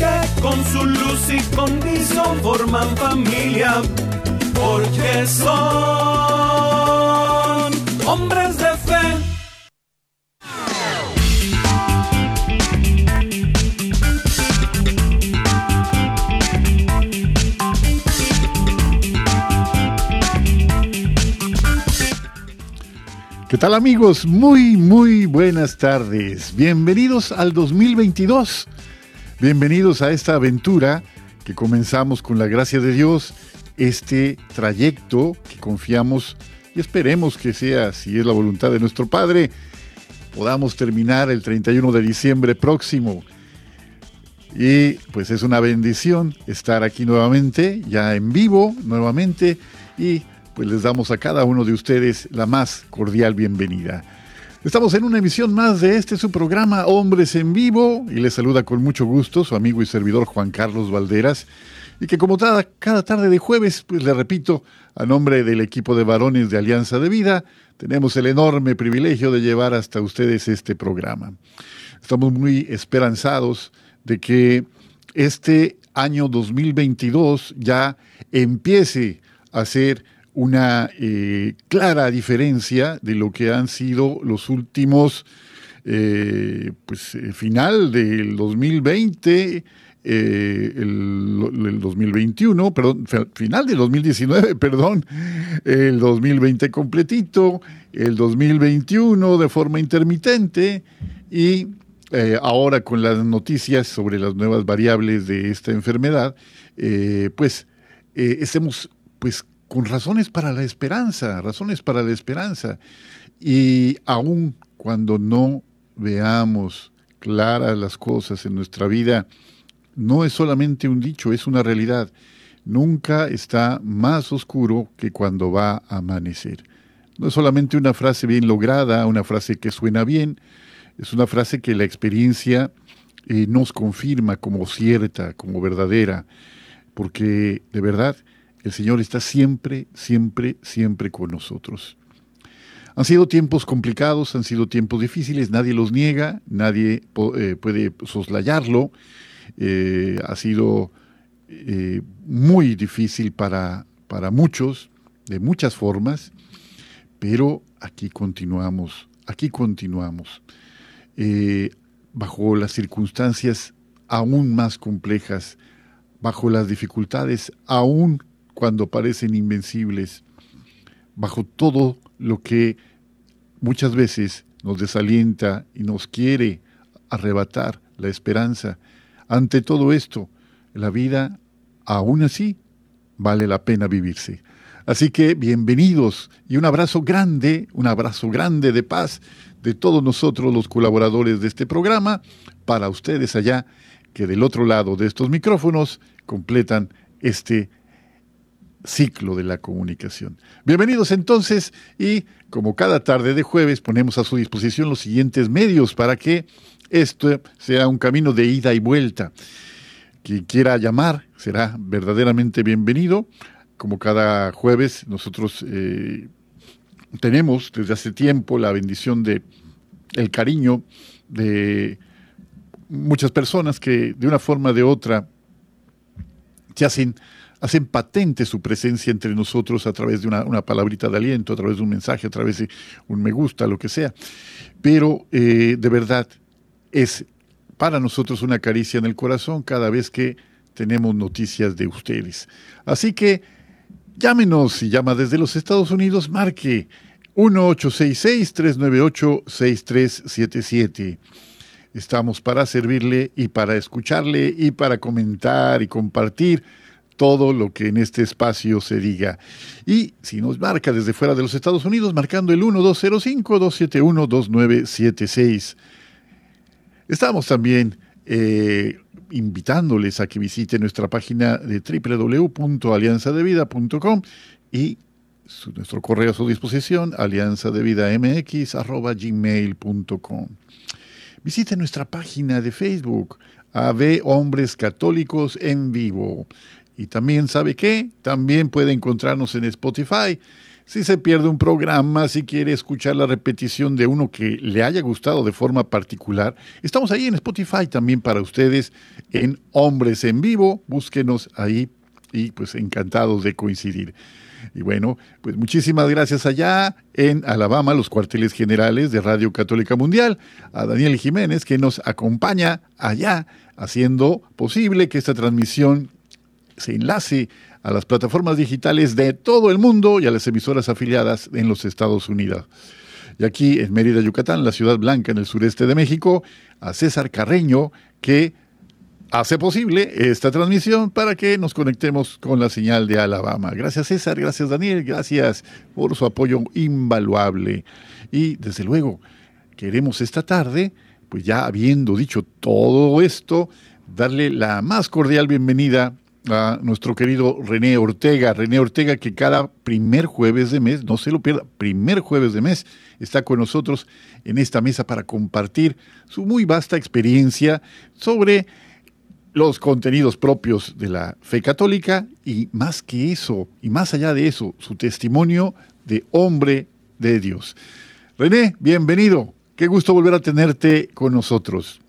que con su luz y condición forman familia, porque son hombres de fe. ¿Qué tal amigos? Muy, muy buenas tardes. Bienvenidos al 2022. Bienvenidos a esta aventura que comenzamos con la gracia de Dios, este trayecto que confiamos y esperemos que sea, si es la voluntad de nuestro Padre, podamos terminar el 31 de diciembre próximo. Y pues es una bendición estar aquí nuevamente, ya en vivo nuevamente, y pues les damos a cada uno de ustedes la más cordial bienvenida. Estamos en una emisión más de este su programa Hombres en Vivo y les saluda con mucho gusto su amigo y servidor Juan Carlos Valderas y que como cada, cada tarde de jueves, pues le repito, a nombre del equipo de varones de Alianza de Vida, tenemos el enorme privilegio de llevar hasta ustedes este programa. Estamos muy esperanzados de que este año 2022 ya empiece a ser una eh, clara diferencia de lo que han sido los últimos, eh, pues eh, final del 2020, el, el, 2021, perdón, final del 2019, perdón, el 2020 completito, el 2021 de forma intermitente y ahora con las noticias sobre las nuevas variables de esta enfermedad, pues estemos pues con razones para la esperanza, razones para la esperanza. Y aun cuando no veamos claras las cosas en nuestra vida, no es solamente un dicho, es una realidad. Nunca está más oscuro que cuando va a amanecer. No es solamente una frase bien lograda, una frase que suena bien, es una frase que la experiencia eh, nos confirma como cierta, como verdadera, porque de verdad el Señor está siempre, siempre, siempre con nosotros. Han sido tiempos complicados, han sido tiempos difíciles, nadie los niega, nadie eh, puede soslayarlo. Eh, ha sido eh, muy difícil para, para muchos, de muchas formas, pero aquí continuamos, aquí continuamos. bajo las circunstancias aún más complejas, bajo las dificultades aún cuando parecen invencibles, bajo todo lo que muchas veces nos desalienta y nos quiere arrebatar la esperanza. Ante todo esto, la vida, aún así, vale la pena vivirse. Así que bienvenidos y un abrazo grande, un abrazo grande de paz de todos nosotros los colaboradores de este programa para ustedes allá que del otro lado de estos micrófonos completan este ciclo de la comunicación. Bienvenidos entonces y como cada tarde de jueves ponemos a su disposición los siguientes medios para que esto sea un camino de ida y vuelta. Quien quiera llamar será verdaderamente bienvenido. Como cada jueves nosotros eh, tenemos desde hace tiempo la bendición de el cariño de muchas personas que de una forma o de otra se hacen hacen patente su presencia entre nosotros a través de una, palabrita de aliento, a través de un mensaje, a través de un me gusta, lo que sea. Pero eh, de verdad es para nosotros una caricia en el corazón cada vez que tenemos noticias de ustedes. Así que llámenos, si llama desde los Estados Unidos, marque 1866-398-6377. Estamos para servirle y para escucharle y para comentar y compartir todo lo que en este espacio se diga. Y si nos marca desde fuera de los Estados Unidos, marcando el 1205-271-2976. Estamos también eh, invitándoles a que visiten nuestra página de www.alianzadevida.com y nuestro correo a su disposición, alianzadevidamx.gmail.com. Visite nuestra página de Facebook, AV Hombres Católicos en Vivo. Y también, ¿sabe qué? También puede encontrarnos en Spotify. Si se pierde un programa, si quiere escuchar la repetición de uno que le haya gustado de forma particular, estamos ahí en Spotify también para ustedes en Hombres en Vivo. Búsquenos ahí y pues encantados de coincidir. Y bueno, pues muchísimas gracias allá en Alabama, los cuarteles generales de Radio Católica Mundial, a Daniel Jiménez que nos acompaña allá haciendo posible que esta transmisión se enlace a las plataformas digitales de todo el mundo y a las emisoras afiliadas en los Estados Unidos. Y aquí en Mérida, Yucatán, la ciudad blanca en el sureste de México, a César Carreño, que hace posible esta transmisión para que nos conectemos con la señal de Alabama. Gracias César, gracias Daniel, gracias por su apoyo invaluable. Y desde luego, queremos esta tarde, pues ya habiendo dicho todo esto, darle la más cordial bienvenida a nuestro querido René Ortega. René Ortega que cada primer jueves de mes, no se lo pierda, primer jueves de mes, está con nosotros en esta mesa para compartir su muy vasta experiencia sobre los contenidos propios de la fe católica y más que eso, y más allá de eso, su testimonio de hombre de Dios. René, bienvenido. Qué gusto volver a tenerte con nosotros.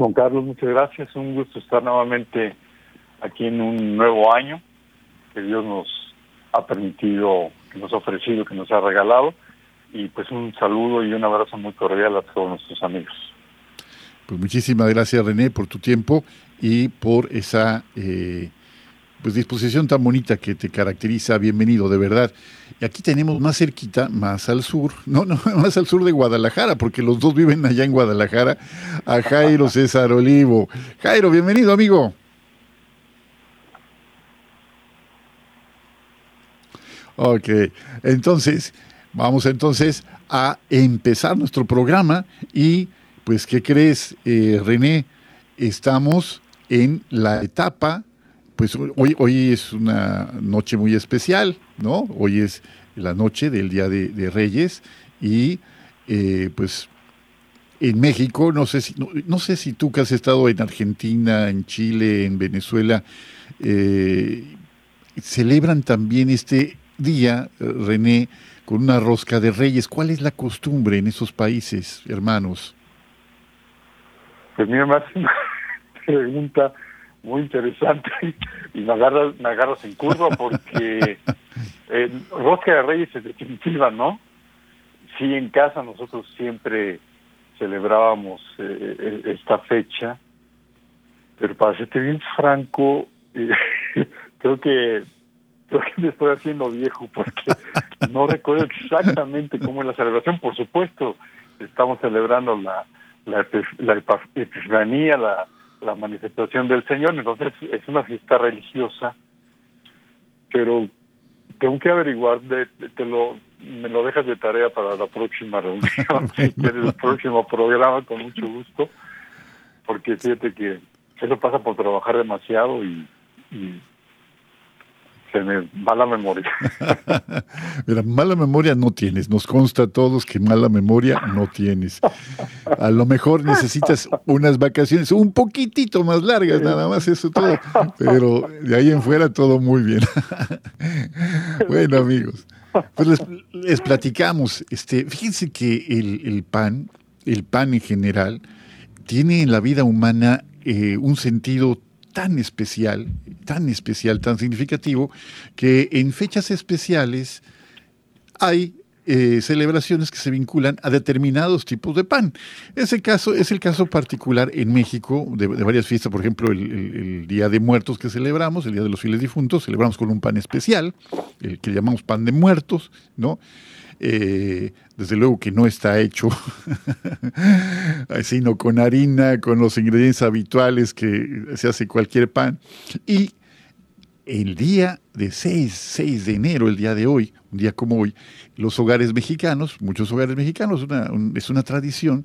Juan Carlos, muchas gracias. Un gusto estar nuevamente aquí en un nuevo año que Dios nos ha permitido, que nos ha ofrecido, que nos ha regalado. Y pues un saludo y un abrazo muy cordial a todos nuestros amigos. Pues muchísimas gracias René por tu tiempo y por esa eh, pues disposición tan bonita que te caracteriza. Bienvenido, de verdad. Y aquí tenemos más cerquita, más al sur, no, no, más al sur de Guadalajara, porque los dos viven allá en Guadalajara, a Jairo César Olivo. Jairo, bienvenido, amigo. Ok, entonces, vamos entonces a empezar nuestro programa y, pues, ¿qué crees, eh, René? Estamos en la etapa pues hoy, hoy es una noche muy especial, ¿no? Hoy es la noche del Día de, Reyes y eh, pues en México, no sé, si, no, sé si tú que has estado en Argentina, en Chile, en Venezuela, eh, celebran también este día, René, con una rosca de reyes. ¿Cuál es la costumbre en esos países, hermanos? Pues mira, más pregunta muy interesante y me agarras, me agarras en curva porque eh, Rosca de Reyes es definitiva, ¿no? Sí, en casa nosotros siempre celebrábamos eh, eh, esta fecha, pero para serte bien franco, eh, creo que creo que me estoy haciendo viejo porque no recuerdo exactamente cómo es la celebración. Por supuesto, estamos celebrando la la, la epifanía, la la manifestación del Señor, entonces es una fiesta religiosa, pero tengo que averiguar, de, te lo, me lo dejas de tarea para la próxima reunión, si quieres el próximo programa, con mucho gusto, porque fíjate que eso pasa por trabajar demasiado y se me va la memoria. Mira, mala memoria no tienes, nos consta a todos que mala memoria no tienes. A lo mejor necesitas unas vacaciones un poquitito más largas, nada más eso todo, pero de ahí en fuera todo muy bien. bueno, amigos, pues les, platicamos, este, fíjense que el, el, pan, el pan en general, tiene en la vida humana eh, un sentido tan especial, tan especial, tan significativo, que en fechas especiales hay eh, celebraciones que se vinculan a determinados tipos de pan. Ese caso es el caso particular en México de, varias fiestas, por ejemplo, el, Día de Muertos que celebramos, el Día de los Fieles Difuntos, celebramos con un pan especial, el que llamamos pan de muertos, ¿no? Eh, desde luego que no está hecho sino con harina, con los ingredientes habituales que se hace cualquier pan. Y el día de 6, 6 de enero, el día de hoy, un día como hoy, los hogares mexicanos, muchos hogares mexicanos, es una tradición,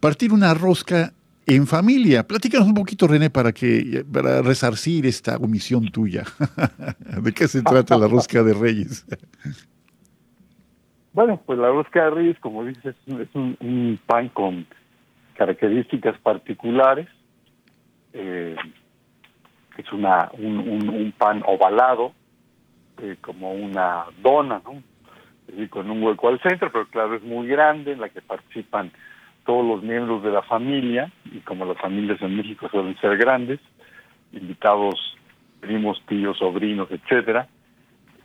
partir una rosca en familia. Platícanos un poquito, René, para que para resarcir esta omisión tuya. ¿De qué se trata la rosca de Reyes? Bueno, pues la rosca de Reyes, como dices, es un, pan con características particulares. Eh, es una un, pan ovalado, eh, como una dona, ¿no? con un hueco al centro, pero claro, es muy grande, en la que participan todos los miembros de la familia, y como las familias en México suelen ser grandes, invitados, primos, tíos, sobrinos, etcétera.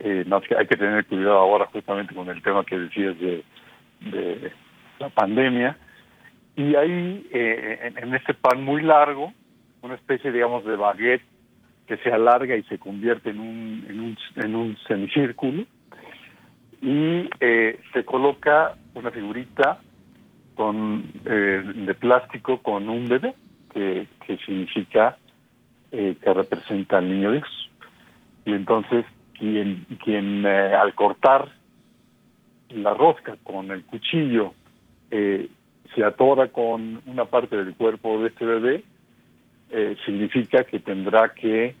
Eh, no, hay que tener cuidado ahora justamente con el tema que decías de, de la pandemia. Y ahí, eh, en, este pan muy largo, una especie, digamos, de baguette que se alarga y se convierte en un, en un, en semicírculo, y eh, se coloca una figurita con eh, de plástico con un bebé que, que significa eh, que representa al niño Dios y entonces quien quien al cortar la rosca con el cuchillo se atora con una parte del cuerpo de este bebé significa que tendrá que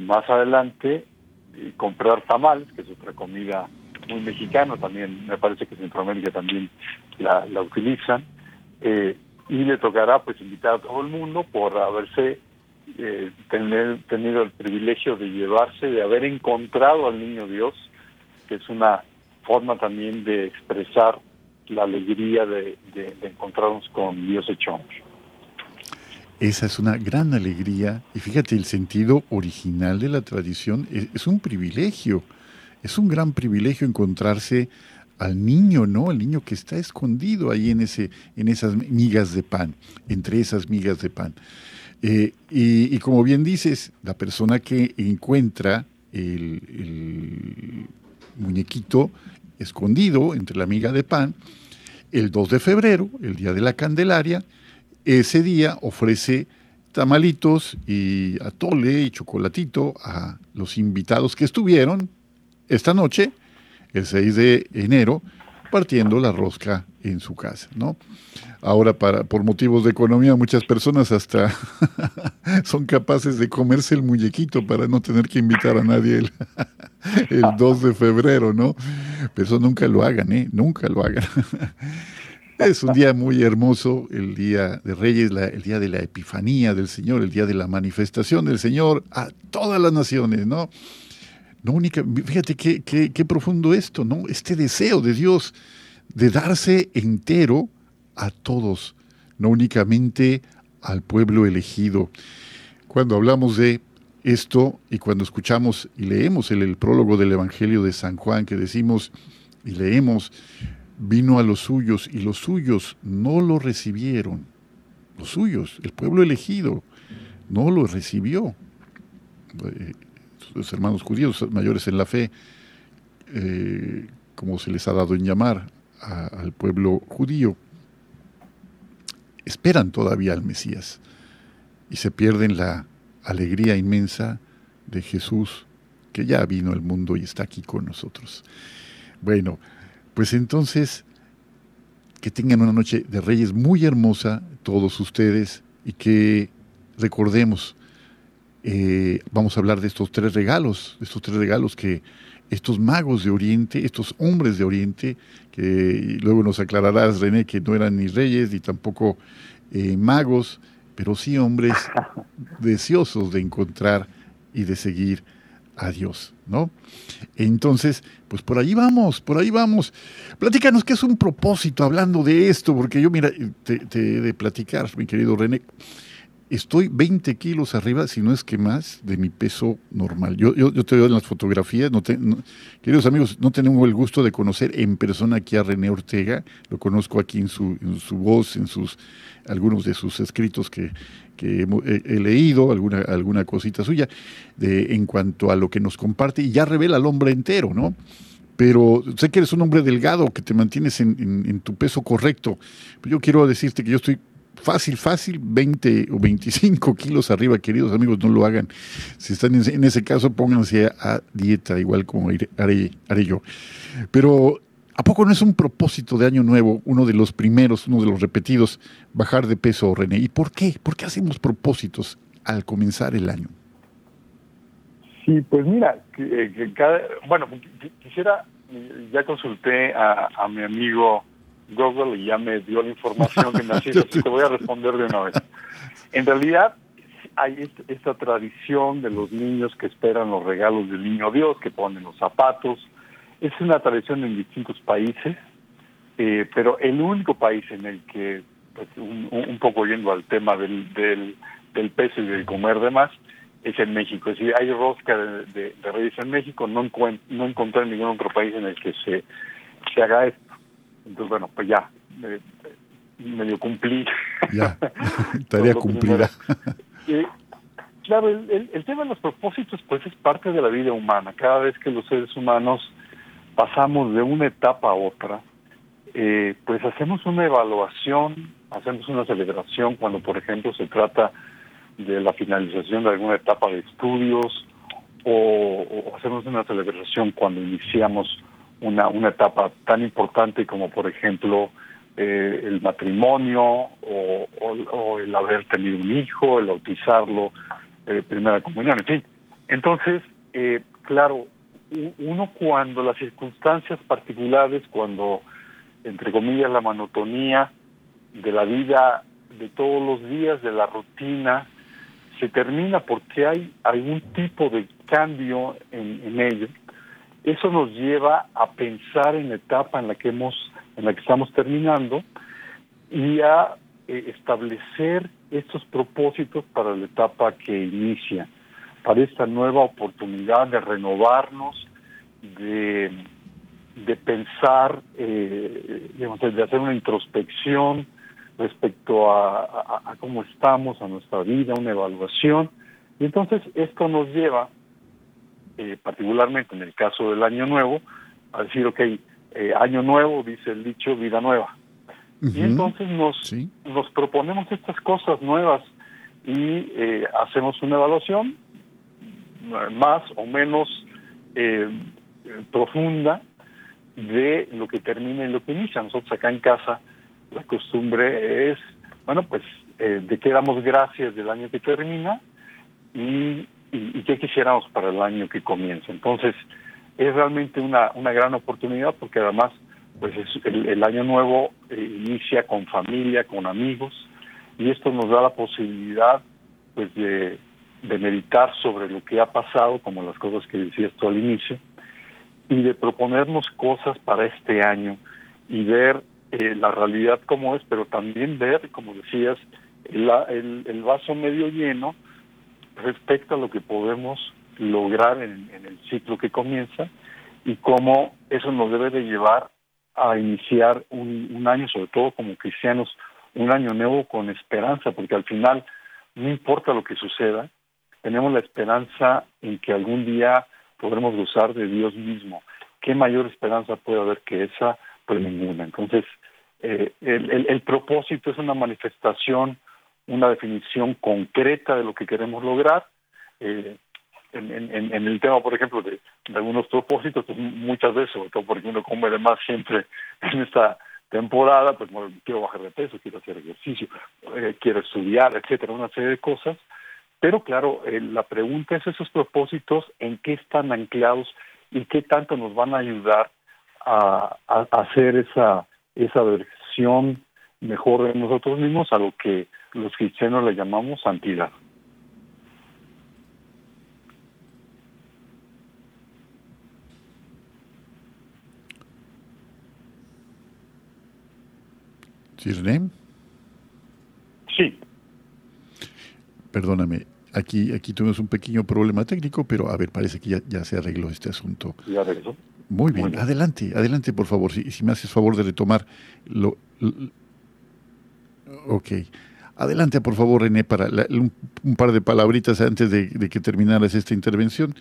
más adelante comprar tamales que es otra comida muy mexicano, también me parece que Centroamérica también la, la utilizan, eh, y le tocará pues invitar a todo el mundo por haberse eh, tener, tenido el privilegio de llevarse, de haber encontrado al niño Dios, que es una forma también de expresar la alegría de, encontrarnos con Dios hecho hombre. Esa es una gran alegría y fíjate, el sentido original de la tradición es un privilegio es un gran privilegio encontrarse al niño, ¿no? Al niño que está escondido ahí en, ese, en esas migas de pan, entre esas migas de pan. Eh, y, como bien dices, la persona que encuentra el, muñequito escondido entre la miga de pan, el 2 de febrero, el día de la Candelaria, ese día ofrece tamalitos y atole y chocolatito a los invitados que estuvieron, esta noche, el 6 de enero, partiendo la rosca en su casa, ¿no? Ahora, para, por motivos de economía, muchas personas hasta son capaces de comerse el muñequito para no tener que invitar a nadie el, el 2 de febrero, ¿no? Pero eso nunca lo hagan, ¿eh? Nunca lo hagan. Es un día muy hermoso, el día de Reyes, el día de la Epifanía del Señor, el día de la manifestación del Señor a todas las naciones, ¿no? No única, fíjate qué, qué, profundo esto, ¿no? Este deseo de Dios de darse entero a todos, no únicamente al pueblo elegido. Cuando hablamos de esto y cuando escuchamos y leemos el, prólogo del Evangelio de San Juan que decimos y leemos, vino a los suyos y los suyos no lo recibieron. Los suyos, el pueblo elegido, no lo recibió. Eh, los hermanos judíos mayores en la fe, eh, como se les ha dado en llamar al pueblo judío, esperan todavía al Mesías y se pierden la alegría inmensa de Jesús que ya vino al mundo y está aquí con nosotros. Bueno, pues entonces que tengan una noche de reyes muy hermosa todos ustedes y que recordemos eh, vamos a hablar de estos tres regalos, de estos tres regalos que estos magos de Oriente, estos hombres de Oriente, que luego nos aclararás, René, que no eran ni reyes ni tampoco eh, magos, pero sí hombres deseosos de encontrar y de seguir a Dios, ¿no? Entonces, pues por ahí vamos, por ahí vamos. Platícanos qué es un propósito hablando de esto, porque yo, mira, te, te he de platicar, mi querido René estoy 20 kilos arriba, si no es que más, de mi peso normal. Yo, yo, te veo en las fotografías, no, queridos amigos, no tenemos el gusto de conocer en persona aquí a René Ortega, lo conozco aquí en su, su voz, en sus algunos de sus escritos que, he, leído, alguna, alguna cosita suya, de, en cuanto a lo que nos comparte, y ya revela al hombre entero, ¿no? pero sé que eres un hombre delgado, que te mantienes en, en, tu peso correcto. Yo quiero decirte que yo estoy fácil, fácil, 20 o 25 kilos arriba, queridos amigos, no lo hagan. Si están en, ese caso, pónganse a, dieta, igual como haré, haré yo. Pero ¿A poco no es un propósito de año nuevo, uno de los primeros, uno de los repetidos, bajar de peso, René? ¿Y por qué? ¿Por qué hacemos propósitos al comenzar el año? Sí, pues mira, que, cada, bueno, quisiera, ya consulté a, mi amigo Google y ya me dio la información que me hacía, así te voy a responder de una vez. En realidad, hay esta, tradición de los niños que esperan los regalos del niño Dios, que ponen los zapatos. Es una tradición en distintos países, eh, pero el único país en el que, pues, un, poco yendo al tema del, del, del peso y del comer de más, es en México. Es decir, hay rosca de, reyes en México, no, no encontré en ningún otro país en el que se, se haga esto. Entonces, bueno, pues ya, medio cumplí. Ya, tarea cumplida. claro, el, el, tema de los propósitos pues es parte de la vida humana. Cada vez que los seres humanos pasamos de una etapa a otra, eh, pues hacemos una evaluación, hacemos una celebración cuando, por ejemplo, se trata de la finalización de alguna etapa de estudios o, hacemos una celebración cuando iniciamos una, una etapa tan importante como, por ejemplo, eh, el matrimonio o, el haber tenido un hijo, el bautizarlo, eh, primera comunión, en fin. Entonces, eh, claro, uno cuando las circunstancias particulares, cuando, entre comillas, la monotonía de la vida de todos los días, de la rutina, se termina porque hay algún tipo de cambio en, en ello, eso nos lleva a pensar en la etapa en la que hemos en la que estamos terminando y a eh, establecer estos propósitos para la etapa que inicia, para esta nueva oportunidad de renovarnos, de, de pensar, eh, de hacer una introspección respecto a, a, cómo estamos, a nuestra vida, una evaluación. Y entonces esto nos lleva, eh, particularmente en el caso del año nuevo, a decir, ok, eh, año nuevo, dice el dicho, vida nueva. Y entonces nos, nos proponemos estas cosas nuevas y eh, hacemos una evaluación más o menos eh, profunda de lo que termina y lo que inicia. Nosotros acá en casa la costumbre es, bueno, pues de qué damos gracias del año que termina y, y, y qué quisiéramos para el año que comienza. Entonces, es realmente una, una gran oportunidad porque además pues el, año nuevo eh, inicia con familia, con amigos y esto nos da la posibilidad pues de, de meditar sobre lo que ha pasado, como las cosas que decías tú al inicio, y de proponernos cosas para este año y ver eh, la realidad como es, pero también ver, como decías, el, el vaso medio lleno respecto a lo que podemos lograr en, el ciclo que comienza y cómo eso nos debe de llevar a iniciar un, año, sobre todo como cristianos, un año nuevo con esperanza, porque al final no importa lo que suceda, tenemos la esperanza en que algún día podremos gozar de Dios mismo. ¿Qué mayor esperanza puede haber que esa? Pues ninguna. Entonces, eh, el, el, propósito es una manifestación, una definición concreta de lo que queremos lograr. Eh, en, el tema, por ejemplo, de, algunos propósitos, pues muchas veces, sobre todo porque uno come de más siempre en esta temporada, pues quiero bajar de peso, quiero hacer ejercicio, eh, quiero estudiar, etcétera, una serie de cosas. Pero claro, eh, la pregunta es esos propósitos, ¿en qué están anclados y qué tanto nos van a ayudar a, a, hacer esa, esa versión mejor de nosotros mismos a lo que los cristianos le llamamos santidad? Sí. Perdóname, aquí, aquí tuvimos un pequeño problema técnico, pero a ver, parece que ya, ya se arregló este asunto. ¿Ya arregló? Muy bien. adelante, adelante, por favor, si, si me haces favor de retomar lo, ok. Adelante, por favor, René, para un, par de palabritas antes de, que terminaras esta intervención.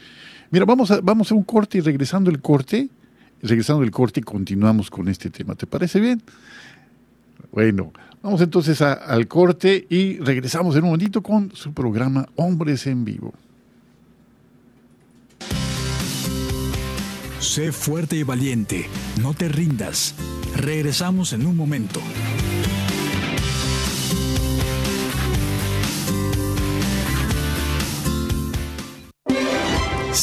Mira, vamos a, vamos a un corte y regresando el corte, regresando el corte, continuamos con este tema. ¿Te parece bien? Bueno, vamos entonces al corte y regresamos en un momentito con su programa Hombres en Vivo. Sé fuerte y valiente, no te rindas. Regresamos en un momento.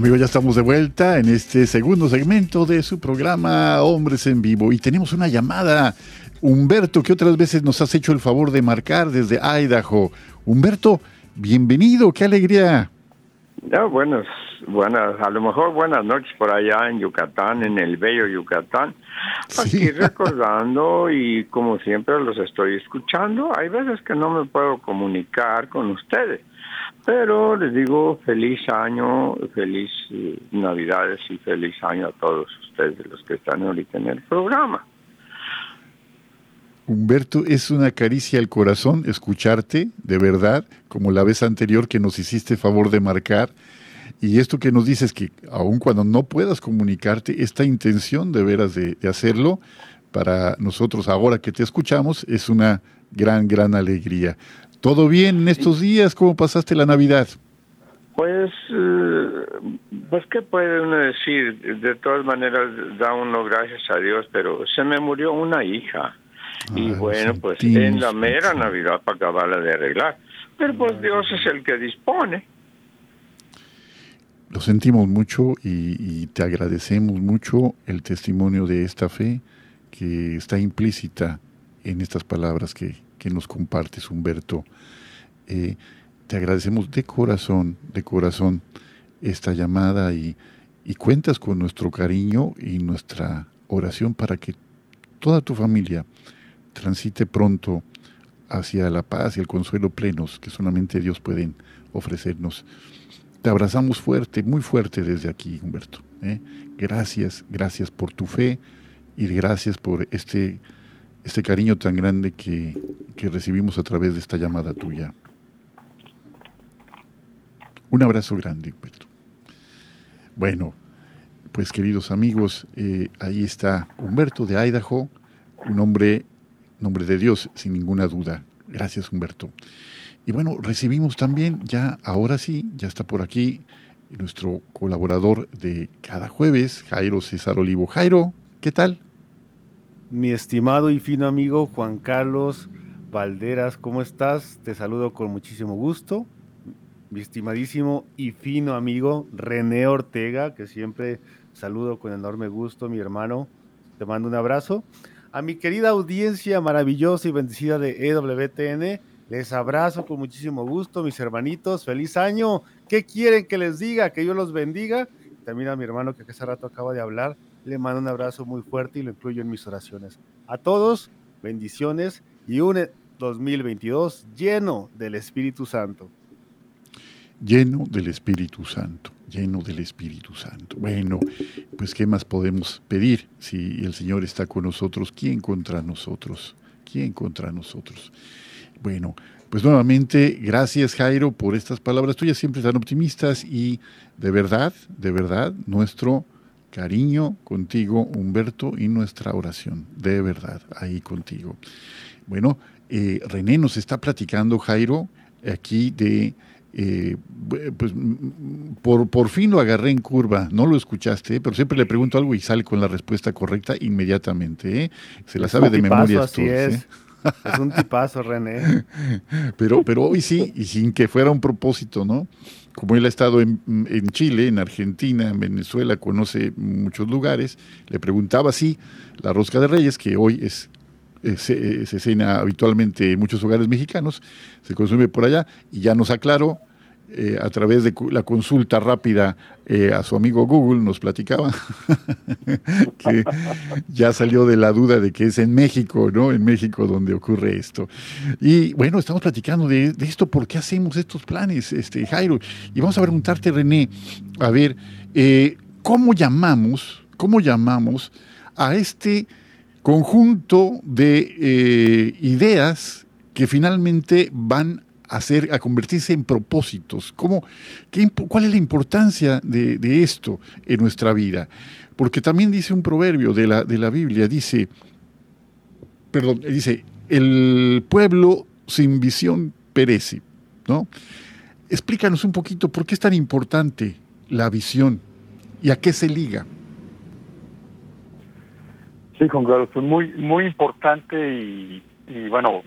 Amigos, ya estamos de vuelta en este segundo segmento de su programa Hombres en Vivo y tenemos una llamada. Humberto, que otras veces nos has hecho el favor de marcar desde Idaho. Humberto, bienvenido, qué alegría. Ya, buenas, buenas, a lo mejor buenas noches por allá en Yucatán, en el bello Yucatán. Aquí recordando y como siempre los estoy escuchando. Hay veces que no me puedo comunicar con ustedes pero les digo feliz año, feliz eh, Navidades y feliz año a todos ustedes, los que están ahorita en el programa. Humberto, es una caricia al corazón escucharte, de verdad, como la vez anterior que nos hiciste favor de marcar. Y esto que nos dices que aun cuando no puedas comunicarte, esta intención de veras de hacerlo, para nosotros ahora que te escuchamos, es una gran, gran alegría. ¿Todo bien en estos días? ¿Cómo pasaste la Navidad? Pues, eh, pues, ¿qué puede uno decir? De todas maneras, da uno gracias a Dios, pero se me murió una hija. y bueno, pues en la mera Navidad para acabarla de arreglar. Pero pues Dios es el que dispone. Lo sentimos mucho y, y te agradecemos mucho el testimonio de esta fe que está implícita en estas palabras que, que nos compartes, Humberto. Eh, te agradecemos de corazón, de corazón esta llamada y, y cuentas con nuestro cariño y nuestra oración para que toda tu familia transite pronto hacia la paz y el consuelo plenos que solamente Dios puede ofrecernos. Te abrazamos fuerte, muy fuerte desde aquí, Humberto. ¿eh? Gracias, gracias por tu fe y gracias por este este cariño tan grande que, recibimos a través de esta llamada tuya. Un abrazo grande, Humberto. Bueno, pues queridos amigos, eh, ahí está Humberto de Idaho, un hombre, nombre de Dios, sin ninguna duda. Gracias, Humberto. Y bueno, recibimos también, ya ahora sí, ya está por aquí nuestro colaborador de cada jueves, Jairo César Olivo. Jairo, ¿qué tal? Mi estimado y fino amigo Juan Carlos Valderas, ¿cómo estás? Te saludo con muchísimo gusto. Mi estimadísimo y fino amigo René Ortega, que siempre saludo con enorme gusto, mi hermano. Te mando un abrazo. A mi querida audiencia maravillosa y bendecida de EWTN, les abrazo con muchísimo gusto, mis hermanitos. Feliz año. ¿Qué quieren que les diga? Que yo los bendiga. También a mi hermano que hace rato acaba de hablar le mando un abrazo muy fuerte y lo incluyo en mis oraciones. A todos, bendiciones y un 2022 lleno del Espíritu Santo. Lleno del Espíritu Santo, lleno del Espíritu Santo. Bueno, pues ¿qué más podemos pedir si el Señor está con nosotros? ¿Quién contra nosotros? ¿Quién contra nosotros? Bueno, pues nuevamente, gracias Jairo por estas palabras tuyas siempre tan optimistas y de verdad, de verdad, nuestro cariño contigo, Humberto, y nuestra oración, de verdad, ahí contigo. Bueno, eh, René nos está platicando, Jairo, aquí de, eh, pues por, por fin lo agarré en curva, no lo escuchaste, pero siempre le pregunto algo y sale con la respuesta correcta inmediatamente, ¿eh? se la sabe de memoria. Así es. Es un tipazo, René. Pero, pero hoy sí, y sin que fuera un propósito, ¿no? Como él ha estado en, Chile, en Argentina, en Venezuela, conoce muchos lugares, le preguntaba si la rosca de reyes, que hoy es se, cena habitualmente en muchos hogares mexicanos, se consume por allá, y ya nos aclaró eh, a través de la consulta rápida eh, a su amigo Google, nos platicaba que ya salió de la duda de que es en México, ¿no? En México donde ocurre esto. Y bueno, estamos platicando de, esto, ¿por qué hacemos estos planes, este, Jairo? Y vamos a preguntarte, René, a ver, eh, ¿cómo llamamos, cómo llamamos a este conjunto de ideas que finalmente van hacer, a convertirse en propósitos. ¿Cómo, qué, ¿Cuál es la importancia de, esto en nuestra vida? Porque también dice un proverbio de la, de la Biblia, dice, perdón, dice, el pueblo sin visión perece, ¿no? Explícanos un poquito por qué es tan importante la visión y a qué se liga. Sí, Juan Carlos, muy, muy importante y bueno,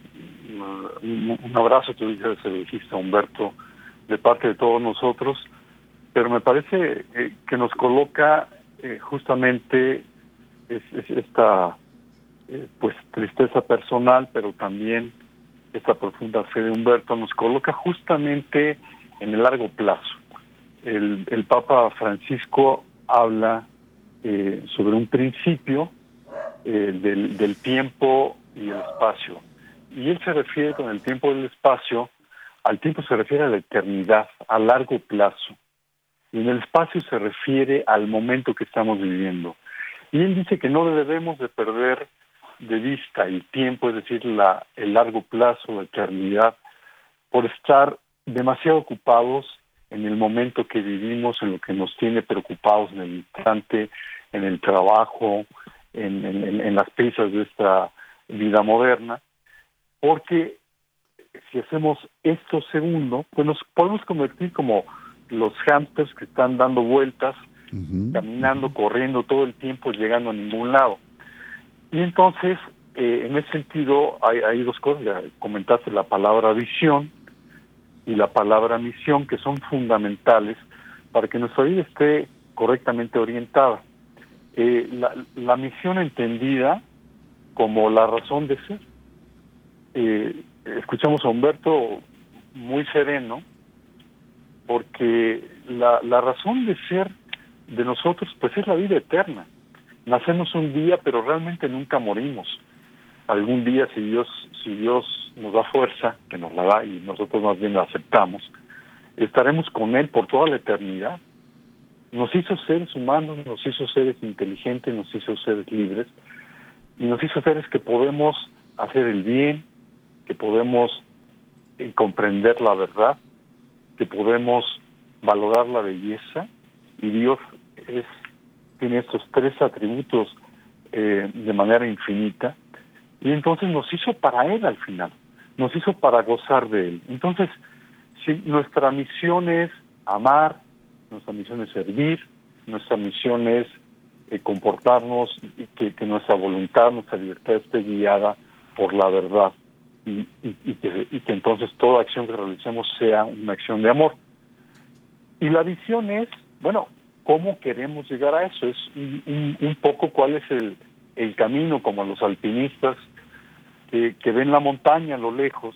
un, abrazo, tú dices, se dijiste Humberto, de parte de todos nosotros, pero me parece eh, que nos coloca eh, justamente esta eh, pues tristeza personal, pero también esta profunda fe de Humberto nos coloca justamente en el largo plazo. El, el Papa Francisco habla sobre un principio del, del tiempo y el espacio y él se refiere con el tiempo del espacio, al tiempo se refiere a la eternidad, a largo plazo. Y en el espacio se refiere al momento que estamos viviendo. Y él dice que no debemos de perder de vista el tiempo, es decir, la, el largo plazo, la eternidad, por estar demasiado ocupados en el momento que vivimos, en lo que nos tiene preocupados en el instante, en el trabajo, en, en las prisas de esta vida moderna, porque si hacemos esto segundo, pues nos podemos convertir como los hamsters que están dando vueltas, caminando, corriendo todo el tiempo, llegando a ningún lado. Y entonces, eh, en ese sentido, hay, hay dos cosas. Ya comentaste la palabra visión y la palabra misión, que son fundamentales para que nuestra vida esté correctamente orientada. Eh, la, la misión entendida como la razón de ser, eh, escuchamos a Humberto muy sereno, porque la, la razón de ser de nosotros pues es la vida eterna. Nacemos un día, pero realmente nunca morimos. Algún día, si Dios, si Dios nos da fuerza, que nos la da y nosotros más bien la aceptamos, estaremos con Él por toda la eternidad. Nos hizo seres humanos, nos hizo seres inteligentes, nos hizo seres libres y nos hizo seres que podemos hacer el bien, que podemos eh, comprender la verdad, que podemos valorar la belleza y Dios es tiene estos tres atributos eh, de manera infinita y entonces nos hizo para Él al final, nos hizo para gozar de Él. Entonces, si nuestra misión es amar, nuestra misión es servir, nuestra misión es eh, comportarnos y que, que nuestra voluntad, nuestra libertad esté guiada por la verdad y, que, entonces toda acción que realicemos sea una acción de amor. Y la visión es, bueno, ¿cómo queremos llegar a eso? Es un, poco cuál es el, el, camino, como los alpinistas que, ven la montaña a lo lejos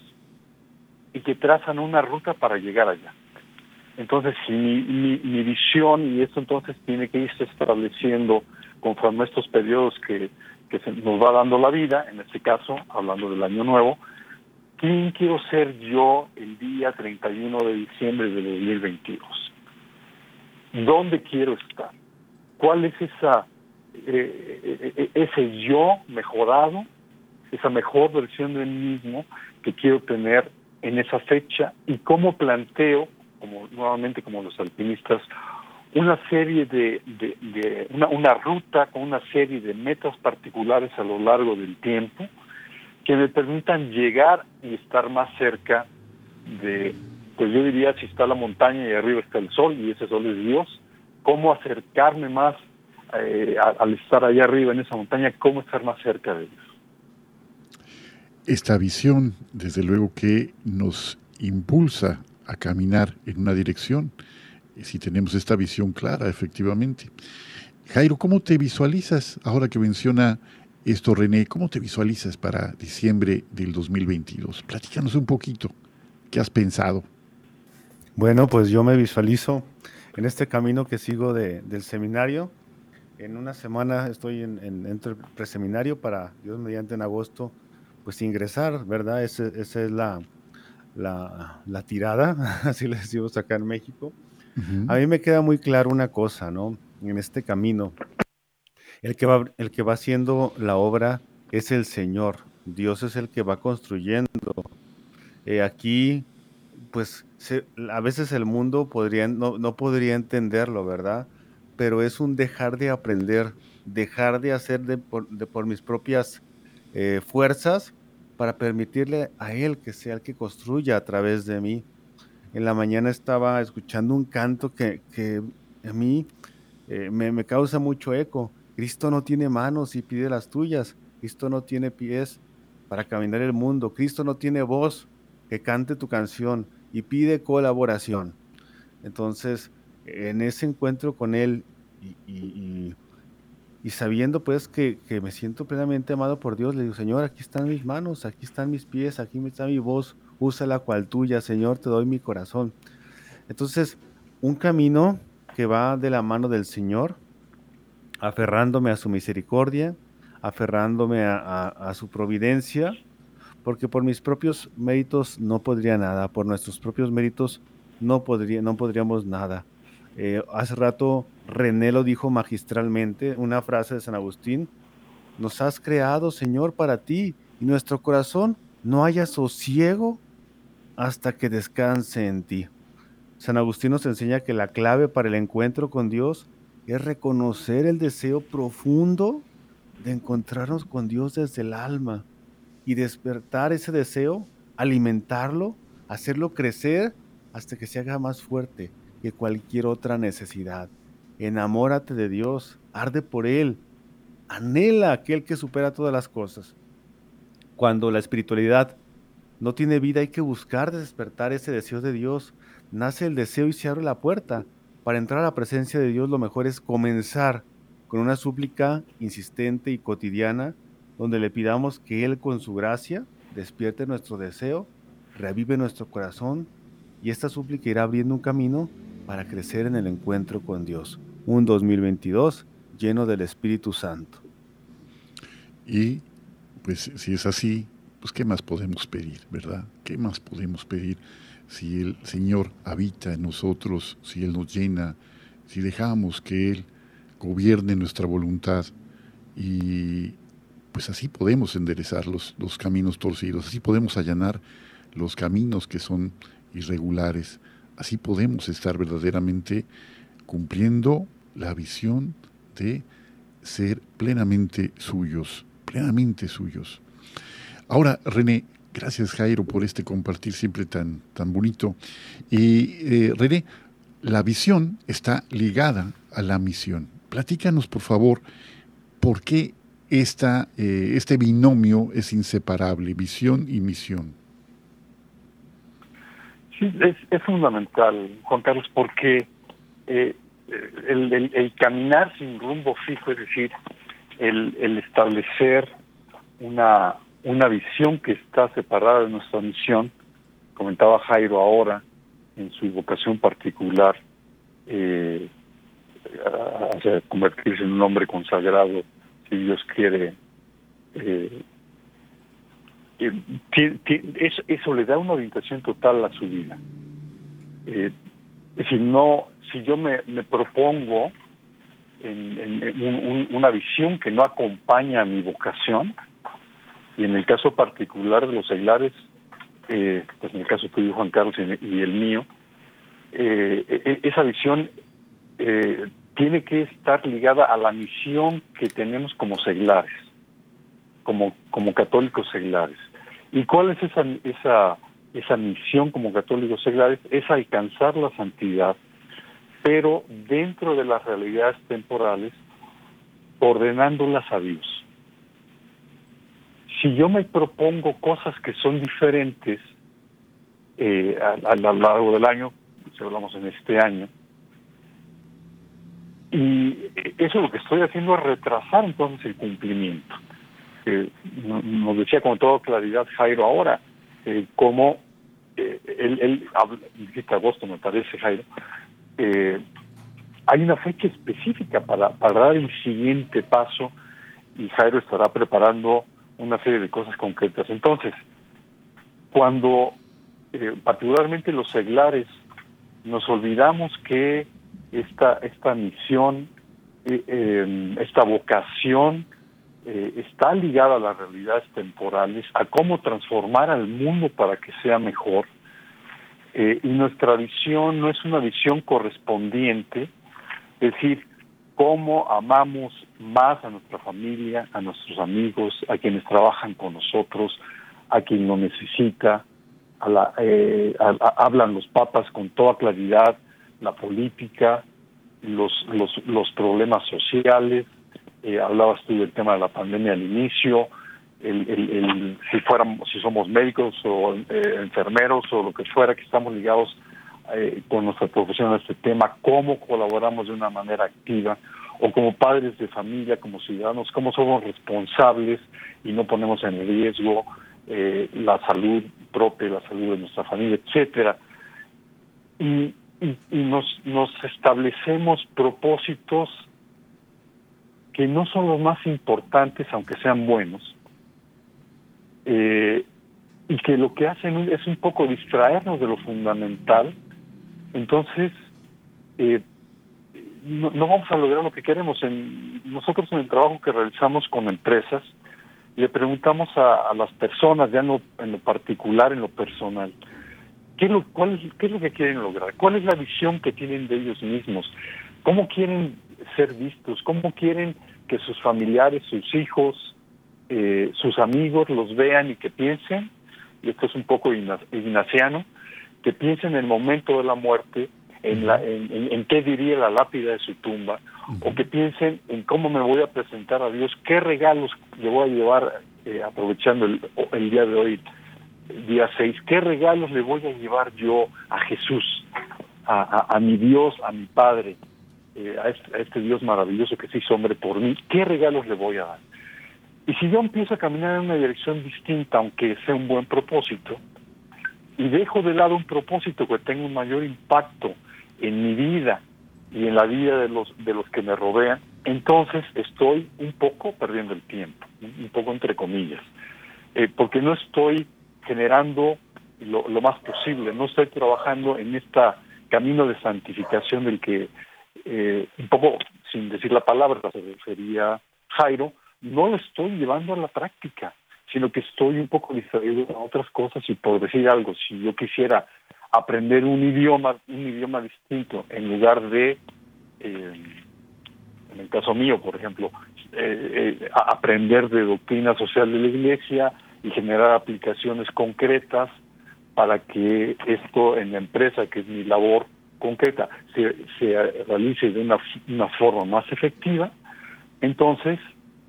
y que trazan una ruta para llegar allá. Entonces, si mi, visión, y esto entonces tiene que irse estableciendo conforme estos periodos que, que nos va dando la vida, en este caso, hablando del año nuevo, ¿quién quiero ser yo el día 31 de diciembre de 2022? ¿Dónde quiero estar? ¿Cuál es esa eh, eh, eh, ese yo mejorado, esa mejor versión de mí mismo que quiero tener en esa fecha y cómo planteo, como nuevamente como los alpinistas, una serie de, de, una, una ruta con una serie de metas particulares a lo largo del tiempo que me permitan llegar y estar más cerca de, pues yo diría, si está la montaña y arriba está el sol y ese sol es Dios, cómo acercarme más eh, al estar allá arriba en esa montaña, cómo estar más cerca de Dios. esta visión, desde luego que nos impulsa a caminar en una dirección, si tenemos esta visión clara, efectivamente. Jairo, ¿cómo te visualizas ahora que menciona esto René? ¿Cómo te visualizas para diciembre del 2022? Platícanos un poquito. ¿Qué has pensado? Bueno, pues yo me visualizo en este camino que sigo del seminario. En una semana estoy en, en, el preseminario para, Dios mediante, en agosto, pues ingresar, ¿verdad? esa es la, la, la, tirada, así le decimos acá en México. A mí me queda muy claro una cosa, ¿no? En este camino, el que va, el que va haciendo la obra es el Señor. Dios es el que va construyendo. Eh, aquí, pues, a veces el mundo podría, no, no, podría entenderlo, ¿verdad? Pero es un dejar de aprender, dejar de hacer de por, de por mis propias eh, fuerzas para permitirle a Él que sea el que construya a través de mí en la mañana estaba escuchando un canto que, a mí eh, me, causa mucho eco. Cristo no tiene manos y pide las tuyas. Cristo no tiene pies para caminar el mundo. Cristo no tiene voz que cante tu canción y pide colaboración. Entonces, en ese encuentro con Él y, sabiendo pues que, me siento plenamente amado por Dios, le digo, Señor, aquí están mis manos, aquí están mis pies, aquí está mi voz la cual tuya, Señor, te doy mi corazón. Entonces, un camino que va de la mano del Señor, aferrándome a su misericordia, aferrándome a, su providencia, porque por mis propios méritos no podría nada, por nuestros propios méritos no, podría, no podríamos nada. Eh, hace rato René lo dijo magistralmente, una frase de San Agustín, nos has creado, Señor, para ti, y nuestro corazón no haya sosiego hasta que descanse en ti. San Agustín nos enseña que la clave para el encuentro con Dios es reconocer el deseo profundo de encontrarnos con Dios desde el alma y despertar ese deseo, alimentarlo, hacerlo crecer hasta que se haga más fuerte que cualquier otra necesidad. Enamórate de Dios, arde por Él, anhela aquel que supera todas las cosas. Cuando la espiritualidad no tiene vida, hay que buscar despertar ese deseo de Dios. Nace el deseo y se abre la puerta. Para entrar a la presencia de Dios lo mejor es comenzar con una súplica insistente y cotidiana donde le pidamos que Él con su gracia despierte nuestro deseo, revive nuestro corazón y esta súplica irá abriendo un camino para crecer en el encuentro con Dios. Un 2022 lleno del Espíritu Santo. Y pues si es así, pues ¿qué más podemos pedir, verdad? ¿Qué más podemos pedir si el Señor habita en nosotros, si Él nos llena, si dejamos que Él gobierne nuestra voluntad y pues así podemos enderezar los, los caminos torcidos, así podemos allanar los caminos que son irregulares, así podemos estar verdaderamente cumpliendo la visión de ser plenamente suyos, plenamente suyos. Ahora, René, gracias Jairo por este compartir siempre tan, tan bonito. Y eh, René, la visión está ligada a la misión. Platícanos, por favor, por qué esta, eh, este binomio es inseparable, visión y misión. Sí, es, fundamental, Juan Carlos, porque eh, el, el, caminar sin rumbo fijo, es decir, el, el establecer una, una visión que está separada de nuestra misión, comentaba Jairo ahora, en su vocación particular, eh, hacia convertirse en un hombre consagrado, si Dios quiere. Eh, eh eso, le da una orientación total a su vida. Eh, si no, si yo me, me propongo en, una visión que no acompaña a mi vocación, y en el caso particular de los seglares, eh, pues en el caso tuyo, Juan Carlos, y, el mío, eh, e, e, esa visión eh, tiene que estar ligada a la misión que tenemos como seglares, como, como católicos seglares. ¿Y cuál es esa, esa, esa misión como católicos seglares? Es alcanzar la santidad, pero dentro de las realidades temporales, ordenándolas a Dios si yo me propongo cosas que son diferentes eh, a, a, lo largo del año, si hablamos en este año, y eso lo que estoy haciendo es retrasar entonces el cumplimiento. Eh, nos decía con toda claridad Jairo ahora, eh, como eh, él, él agosto me parece Jairo, eh, hay una fecha específica para, para dar el siguiente paso y Jairo estará preparando una serie de cosas concretas. Entonces, cuando eh, particularmente los seglares nos olvidamos que esta, esta misión, eh, eh, esta vocación eh, está ligada a las realidades temporales, a cómo transformar al mundo para que sea mejor. Y nuestra visión no es una visión correspondiente, es decir, cómo amamos más a nuestra familia, a nuestros amigos, a quienes trabajan con nosotros, a quien lo necesita, a la, eh, hablan los papas con toda claridad, la política, los, los, los problemas sociales, eh, hablabas tú del tema de la pandemia al inicio, el, el, el, si fuéramos, si somos médicos o eh, enfermeros o lo que fuera, que estamos ligados eh, con nuestra profesión este tema, cómo colaboramos de una manera activa, o como padres de familia, como ciudadanos, cómo somos responsables y no ponemos en riesgo eh, la salud propia, la salud de nuestra familia, etcétera. Y, nos establecemos propósitos que no son los más importantes, aunque sean buenos, eh, y que lo que hacen es un poco distraernos de lo fundamental, entonces eh, no, vamos a lograr lo que queremos. En, nosotros en el trabajo que realizamos con empresas, le preguntamos a, las personas, ya no en lo particular, en lo personal, ¿qué es lo, cuál es, ¿qué es lo que quieren lograr? ¿Cuál es la visión que tienen de ellos mismos? ¿Cómo quieren ser vistos? ¿Cómo quieren que sus familiares, sus hijos, eh, sus amigos los vean y que piensen? Y esto es un poco ignaciano, que piensen en el momento de la muerte, en, la, en, en, en, qué diría la lápida de su tumba, o que piensen en cómo me voy a presentar a Dios, qué regalos le voy a llevar, eh, aprovechando el, el, día de hoy, día 6, qué regalos le voy a llevar yo a Jesús, a, a, a mi Dios, a mi Padre, eh, a, este, a, este, Dios maravilloso que se hizo hombre por mí, qué regalos le voy a dar. Y si yo empiezo a caminar en una dirección distinta, aunque sea un buen propósito, y dejo de lado un propósito que tenga un mayor impacto en mi vida y en la vida de los de los que me rodean, entonces estoy un poco perdiendo el tiempo, un poco entre comillas, eh, porque no estoy generando lo, más posible, no estoy trabajando en este camino de santificación del que eh, un poco sin decir la palabra se refería Jairo, no lo estoy llevando a la práctica, sino que estoy un poco distraído a otras cosas y por decir algo, si yo quisiera aprender un idioma, un idioma distinto, en lugar de, eh, en el caso mío, por ejemplo, eh, eh, aprender de doctrina social de la Iglesia y generar aplicaciones concretas para que esto en la empresa, que es mi labor concreta, se, se realice de una, una forma más efectiva, entonces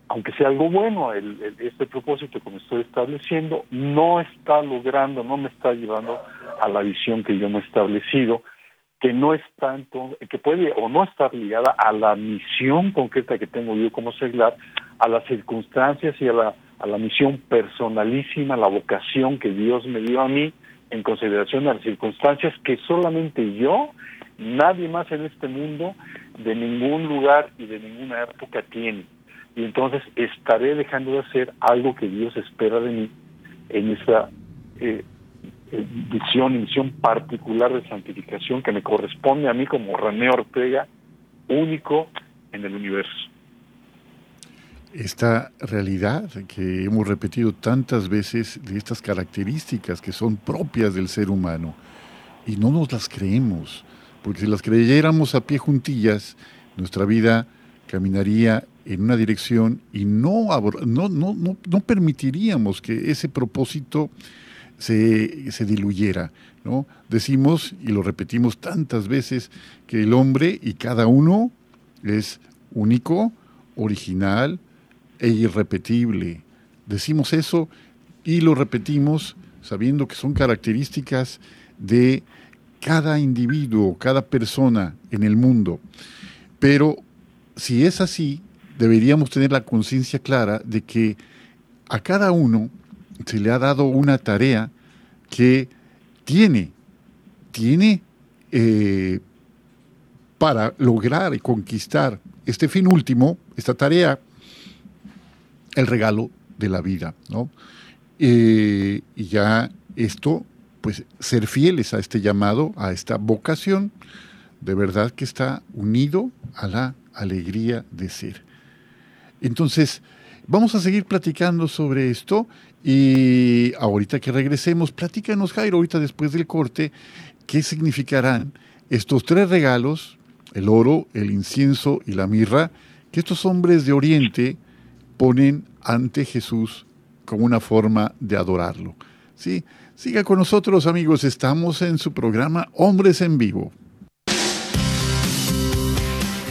aunque sea algo bueno, el, este propósito que me estoy estableciendo no está logrando, no me está llevando a la visión que yo me he establecido, que no es tanto, que puede o no estar ligada a la misión concreta que tengo yo como seglar, a las circunstancias y a la, a la misión personalísima, la vocación que Dios me dio a mí en consideración a las circunstancias que solamente yo, nadie más en este mundo, de ningún lugar y de ninguna época tiene y entonces estaré dejando de hacer algo que Dios espera de mí en esa eh, eh, visión y misión particular de santificación que me corresponde a mí como René Ortega, único en el universo. Esta realidad que hemos repetido tantas veces de estas características que son propias del ser humano y no nos las creemos, porque si las creyéramos a pie juntillas, nuestra vida caminaría en una dirección y no, no, no, no, permitiríamos que ese propósito se, se, diluyera. ¿no? Decimos, y lo repetimos tantas veces, que el hombre y cada uno es único, original e irrepetible. decimos eso y lo repetimos sabiendo que son características de cada individuo, cada persona en el mundo. Pero si es así, deberíamos tener la conciencia clara de que a cada uno se le ha dado una tarea que tiene, tiene eh, para lograr y conquistar este fin último, esta tarea, el regalo de la vida, ¿no? Eh, y ya esto, pues ser fieles a este llamado, a esta vocación, de verdad que está unido a la alegría de ser. Entonces, vamos a seguir platicando sobre esto y ahorita que regresemos, platícanos Jairo, ahorita después del corte, qué significarán estos tres regalos, el oro, el incienso y la mirra, que estos hombres de Oriente ponen ante Jesús como una forma de adorarlo. ¿Sí? Siga con nosotros amigos, estamos en su programa Hombres en Vivo.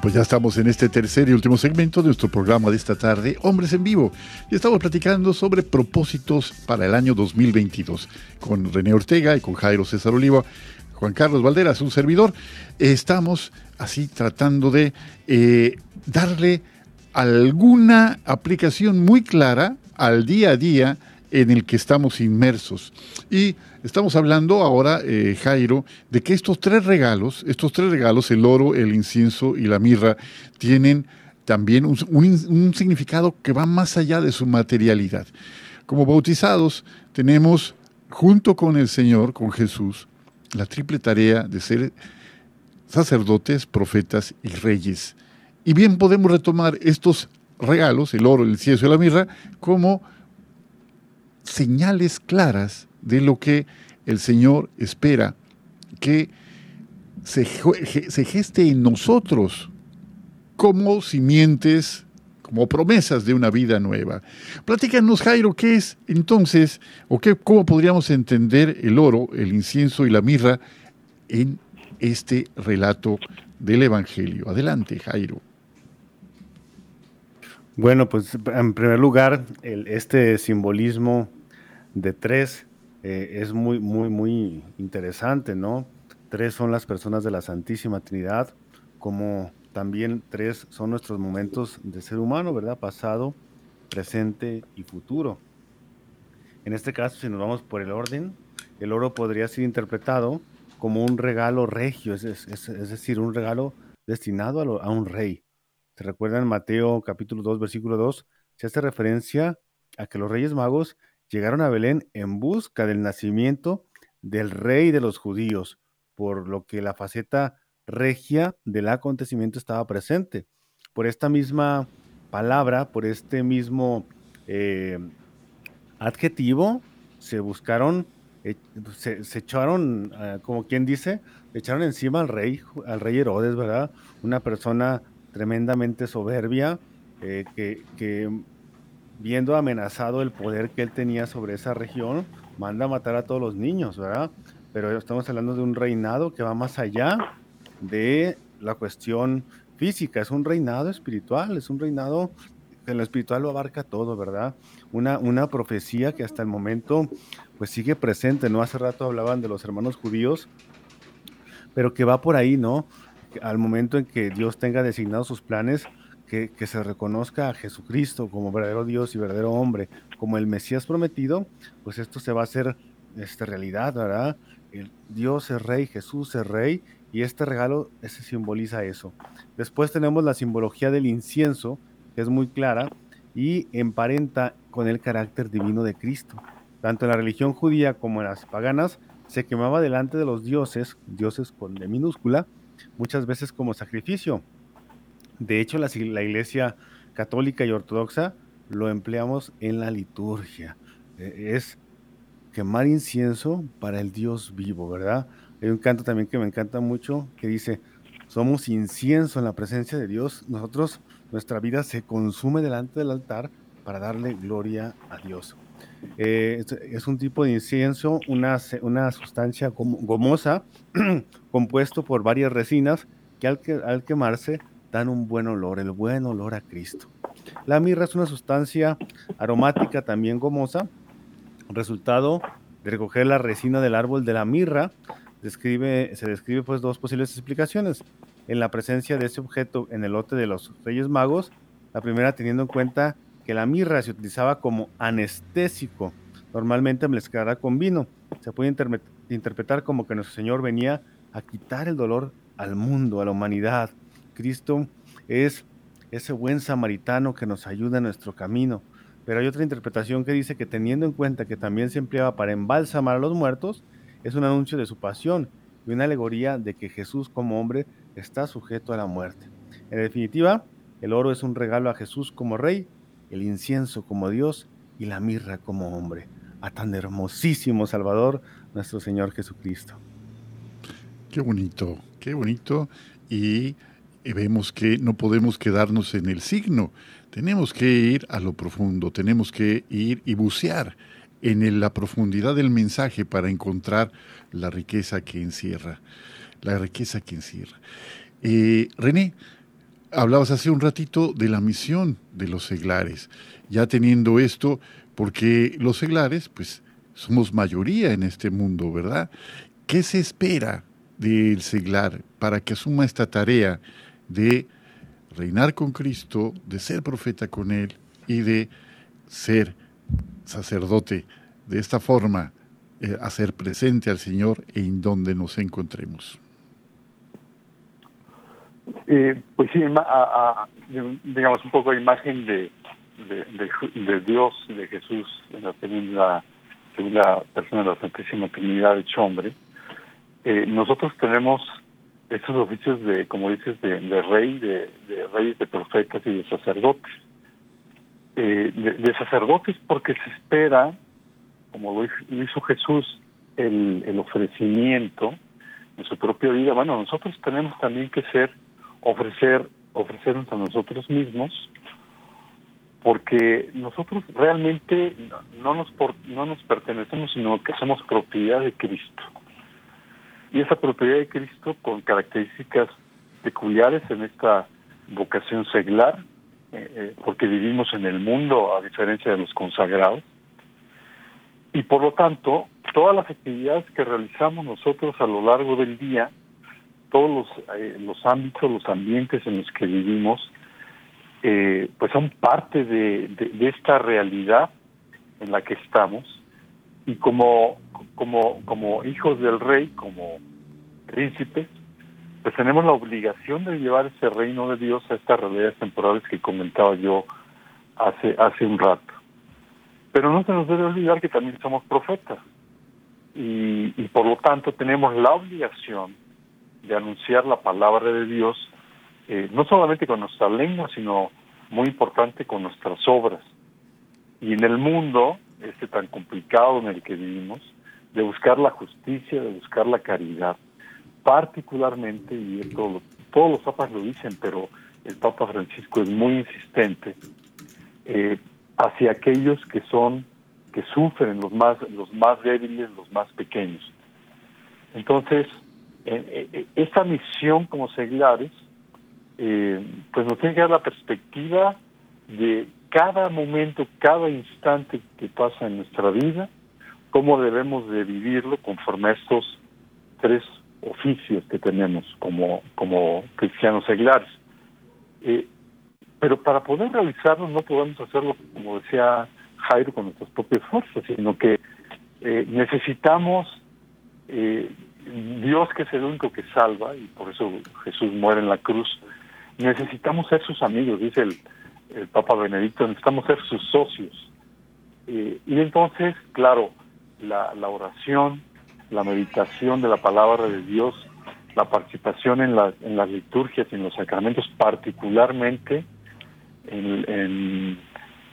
Pues ya estamos en este tercer y último segmento de nuestro programa de esta tarde, Hombres en Vivo, y estamos platicando sobre propósitos para el año 2022 con René Ortega y con Jairo César Oliva, Juan Carlos Valderas, un servidor. Estamos así tratando de eh, darle alguna aplicación muy clara al día a día en el que estamos inmersos. Y estamos hablando ahora, eh, Jairo, de que estos tres regalos, estos tres regalos, el oro, el incienso y la mirra, tienen también un, un significado que va más allá de su materialidad. Como bautizados tenemos, junto con el Señor, con Jesús, la triple tarea de ser sacerdotes, profetas y reyes. Y bien podemos retomar estos regalos, el oro, el incienso y la mirra, como señales claras de lo que el Señor espera que se, geste en nosotros como simientes, como promesas de una vida nueva. Platícanos, Jairo, ¿qué es entonces, o qué, cómo podríamos entender el oro, el incienso y la mirra en este relato del Evangelio? Adelante, Jairo. Bueno, pues en primer lugar, este simbolismo de tres eh, es muy, muy, muy interesante, ¿no? Tres son las personas de la Santísima Trinidad, como también tres son nuestros momentos de ser humano, ¿verdad? Pasado, presente y futuro. En este caso, si nos vamos por el orden, el oro podría ser interpretado como un regalo regio, es, decir, un regalo destinado a, un rey. ¿Se recuerdan Mateo capítulo 2, versículo 2? Se hace referencia a que los reyes magos llegaron a Belén en busca del nacimiento del rey de los judíos, por lo que la faceta regia del acontecimiento estaba presente. Por esta misma palabra, por este mismo eh, adjetivo, se buscaron, eh, se, echaron, eh, como quien dice, echaron encima al rey, al rey Herodes, ¿verdad? Una persona tremendamente soberbia, que, que viendo amenazado el poder que él tenía sobre esa región, manda a matar a todos los niños, ¿verdad? Pero estamos hablando de un reinado que va más allá de la cuestión física, es un reinado espiritual, es un reinado que en lo espiritual lo abarca todo, ¿verdad? Una, una profecía que hasta el momento pues sigue presente, ¿no? Hace rato hablaban de los hermanos judíos, pero que va por ahí, ¿no? Al momento en que Dios tenga designados sus planes, que, se reconozca a Jesucristo como verdadero Dios y verdadero hombre, como el Mesías prometido, pues esto se va a hacer esta realidad, ¿verdad? El Dios es rey, Jesús es rey, y este regalo ese simboliza eso. Después tenemos la simbología del incienso, que es muy clara y emparenta con el carácter divino de Cristo. Tanto en la religión judía como en las paganas se quemaba delante de los dioses, dioses con minúscula, muchas veces como sacrificio. De hecho, la, iglesia católica y ortodoxa lo empleamos en la liturgia. E, es quemar incienso para el Dios vivo, ¿verdad? Hay un canto también que me encanta mucho que dice, somos incienso en la presencia de Dios, nosotros, nuestra vida se consume delante del altar para darle gloria a Dios. Eh, es, un tipo de incienso, una, una sustancia gomosa compuesto por varias resinas que al quemarse dan un buen olor, el buen olor a Cristo. La mirra es una sustancia aromática también gomosa, resultado de recoger la resina del árbol de la mirra, describe, se describe pues dos posibles explicaciones. En la presencia de ese objeto en el lote de los Reyes Magos, la primera teniendo en cuenta que la mirra se utilizaba como anestésico, normalmente mezclada con vino. Se puede interpretar como que nuestro Señor venía a quitar el dolor al mundo, a la humanidad. Cristo es ese buen samaritano que nos ayuda en nuestro camino. Pero hay otra interpretación que dice que teniendo en cuenta que también se empleaba para embalsamar a los muertos, es un anuncio de su pasión y una alegoría de que Jesús como hombre está sujeto a la muerte. En definitiva, el oro es un regalo a Jesús como rey, el incienso como Dios y la mirra como hombre, a tan hermosísimo Salvador, nuestro Señor Jesucristo. Qué bonito, qué bonito. Y vemos que no podemos quedarnos en el signo, tenemos que ir a lo profundo, tenemos que ir y bucear en la profundidad del mensaje para encontrar la riqueza que encierra, la riqueza que encierra. Eh, René, hablabas hace un ratito de la misión de los seglares, ya teniendo esto, porque los seglares, pues, somos mayoría en este mundo, ¿verdad? ¿Qué se espera del seglar para que asuma esta tarea de reinar con Cristo, de ser profeta con Él y de ser sacerdote, de esta forma eh, hacer presente al Señor en donde nos encontremos. Eh, pues sí, digamos un poco imagen de, de, Dios, de Jesús, en la segunda persona de la Santísima Trinidad hecho hombre. Eh, nosotros tenemos estos oficios de, como dices, de, rey, de, de, reyes, de profetas y de sacerdotes. Eh, de, sacerdotes porque se espera, como lo hizo Jesús, el, el ofrecimiento en su propia vida. Bueno, nosotros tenemos también que ser, ofrecer, ofrecernos a nosotros mismos, porque nosotros realmente no nos, no nos pertenecemos, sino que somos propiedad de Cristo y esa propiedad de Cristo con características peculiares en esta vocación seglar, eh, eh, porque vivimos en el mundo a diferencia de los consagrados, y por lo tanto, todas las actividades que realizamos nosotros a lo largo del día, todos los, eh, los ámbitos, los ambientes en los que vivimos, pues son parte de, de esta realidad en la que estamos, y como como, como hijos del rey, como príncipes, pues tenemos la obligación de llevar ese reino de Dios a estas realidades temporales que comentaba yo hace, hace un rato. Pero no se nos debe olvidar que también somos profetas y, y por lo tanto tenemos la obligación de anunciar la palabra de Dios, eh, no solamente con nuestra lengua, sino muy importante con nuestras obras. Y en el mundo, este tan complicado en el que vivimos, de buscar la justicia, de buscar la caridad, particularmente, y esto todos los papas lo dicen, pero el Papa Francisco es muy insistente, eh, hacia aquellos que son, que sufren, los más, los más débiles, los más pequeños. Entonces, esta misión como seglares, eh, pues nos tiene que dar la perspectiva de cada momento, cada instante que pasa en nuestra vida, cómo debemos de vivirlo conforme a estos tres oficios que tenemos como, como cristianos seglares. Eh, pero para poder realizarlo no podemos hacerlo, como decía Jairo, con nuestras propias fuerzas, sino que eh, necesitamos eh, Dios que es el único que salva, y por eso Jesús muere en la cruz, necesitamos ser sus amigos, dice el, el Papa Benedicto, necesitamos ser sus socios. y entonces, claro, la, oración, la meditación de la palabra de Dios, la participación en, la, en las liturgias y en los sacramentos, particularmente en,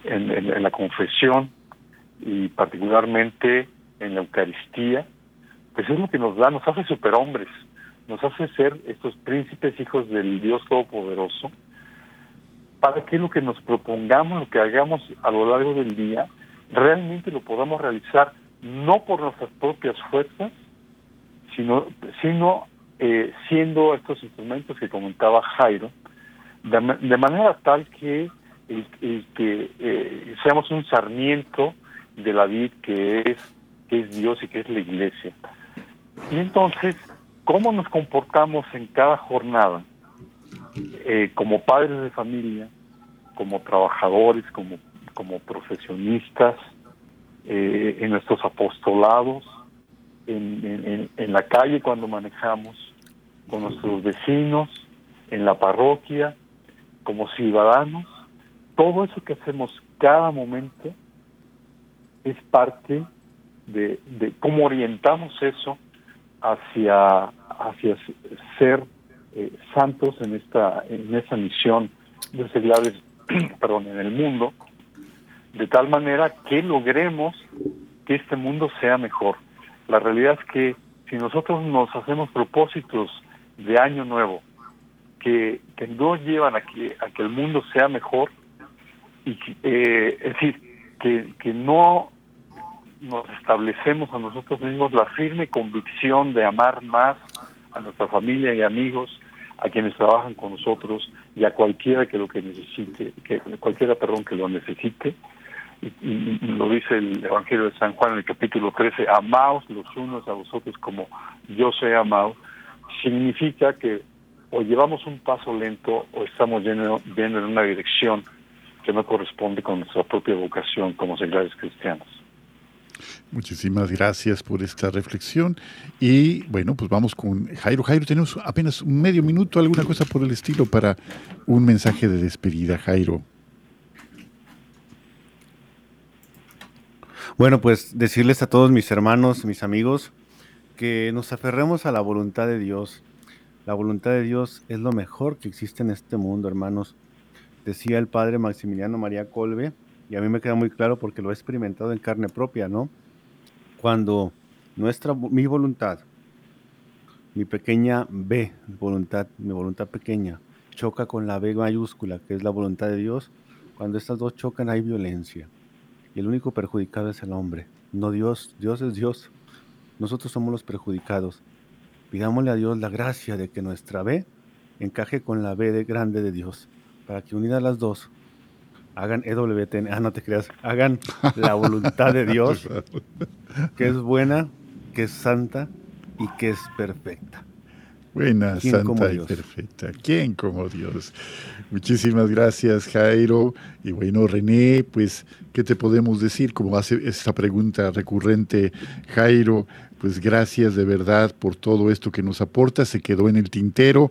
en, la confesión y particularmente en la Eucaristía, pues es lo que nos da, nos hace superhombres, nos hace ser estos príncipes hijos del Dios Todopoderoso, para que lo que nos propongamos, lo que hagamos a lo largo del día, realmente lo podamos realizar no por nuestras propias fuerzas, sino, eh, siendo estos instrumentos que comentaba Jairo, de, manera tal que, que eh, seamos un sarmiento de la es, que es Dios y que es la iglesia. Y entonces, ¿cómo nos comportamos en cada jornada eh, como padres de familia, como trabajadores, como, como profesionistas, eh, en nuestros apostolados, en, la calle cuando manejamos, con nuestros vecinos, en la parroquia, como ciudadanos. Todo eso que hacemos cada momento es parte de, de cómo orientamos eso hacia, hacia ser eh, santos en esta en esa misión de seglares perdón en el mundo de tal manera que logremos que este mundo sea mejor. La realidad es que si nosotros nos hacemos propósitos de año nuevo que, que no llevan a que, a que el mundo sea mejor, y eh, es decir, que, que no nos establecemos a nosotros mismos la firme convicción de amar más a nuestra familia y amigos, a quienes trabajan con nosotros y a cualquiera que lo que necesite, que cualquiera perdón que lo necesite, lo dice el Evangelio de San Juan en el capítulo 13, amaos los unos a vosotros como yo soy amado, significa que o llevamos un paso lento o estamos yendo, en una dirección que no corresponde con nuestra propia vocación como seglares cristianos. Muchísimas gracias por esta reflexión. Y bueno, pues vamos con Jairo. Jairo, tenemos apenas un medio minuto, alguna cosa por el estilo para un mensaje de despedida, Jairo. Bueno, pues decirles a todos mis hermanos, mis amigos, que nos aferremos a la voluntad de Dios. La voluntad de Dios es lo mejor que existe en este mundo, hermanos. Decía el padre Maximiliano María Colbe, y a mí me queda muy claro porque lo he experimentado en carne propia, ¿no? Cuando nuestra, mi voluntad, mi pequeña B, voluntad, mi voluntad pequeña, choca con la B mayúscula, que es la voluntad de Dios, cuando estas dos chocan hay violencia y el único perjudicado es el hombre, no Dios. Dios es Dios. Nosotros somos los perjudicados. Pidámosle a Dios la gracia de que nuestra B encaje con la B de grande de Dios, para que unidas las dos hagan EWTN, ah, no te creas, hagan la voluntad de Dios, que es buena, que es santa y que es perfecta. Buena, santa y perfecta. ¿Quién como Dios? Muchísimas gracias, Jairo. Y bueno, René, pues, ¿qué te podemos decir? Como hace esta pregunta recurrente, Jairo, pues gracias de verdad por todo esto que nos aporta. Se quedó en el tintero.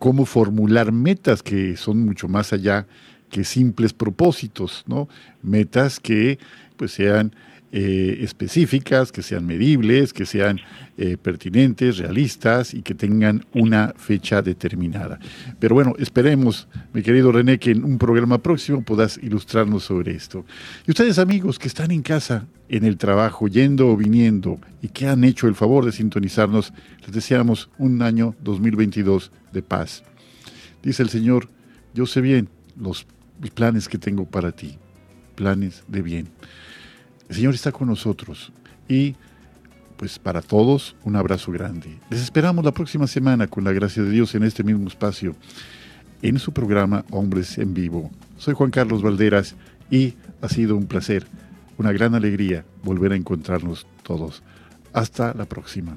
Cómo formular metas que son mucho más allá que simples propósitos, ¿no? Metas que pues sean eh, específicas, que sean medibles, que sean eh, pertinentes, realistas y que tengan una fecha determinada. Pero bueno, esperemos, mi querido René, que en un programa próximo puedas ilustrarnos sobre esto. Y ustedes amigos que están en casa, en el trabajo, yendo o viniendo y que han hecho el favor de sintonizarnos, les deseamos un año 2022 de paz. Dice el Señor, yo sé bien los planes que tengo para ti, planes de bien. El Señor está con nosotros y pues para todos un abrazo grande. Les esperamos la próxima semana con la gracia de Dios en este mismo espacio, en su programa Hombres en Vivo. Soy Juan Carlos Valderas y ha sido un placer una gran alegría volver a encontrarnos todos. Hasta la próxima.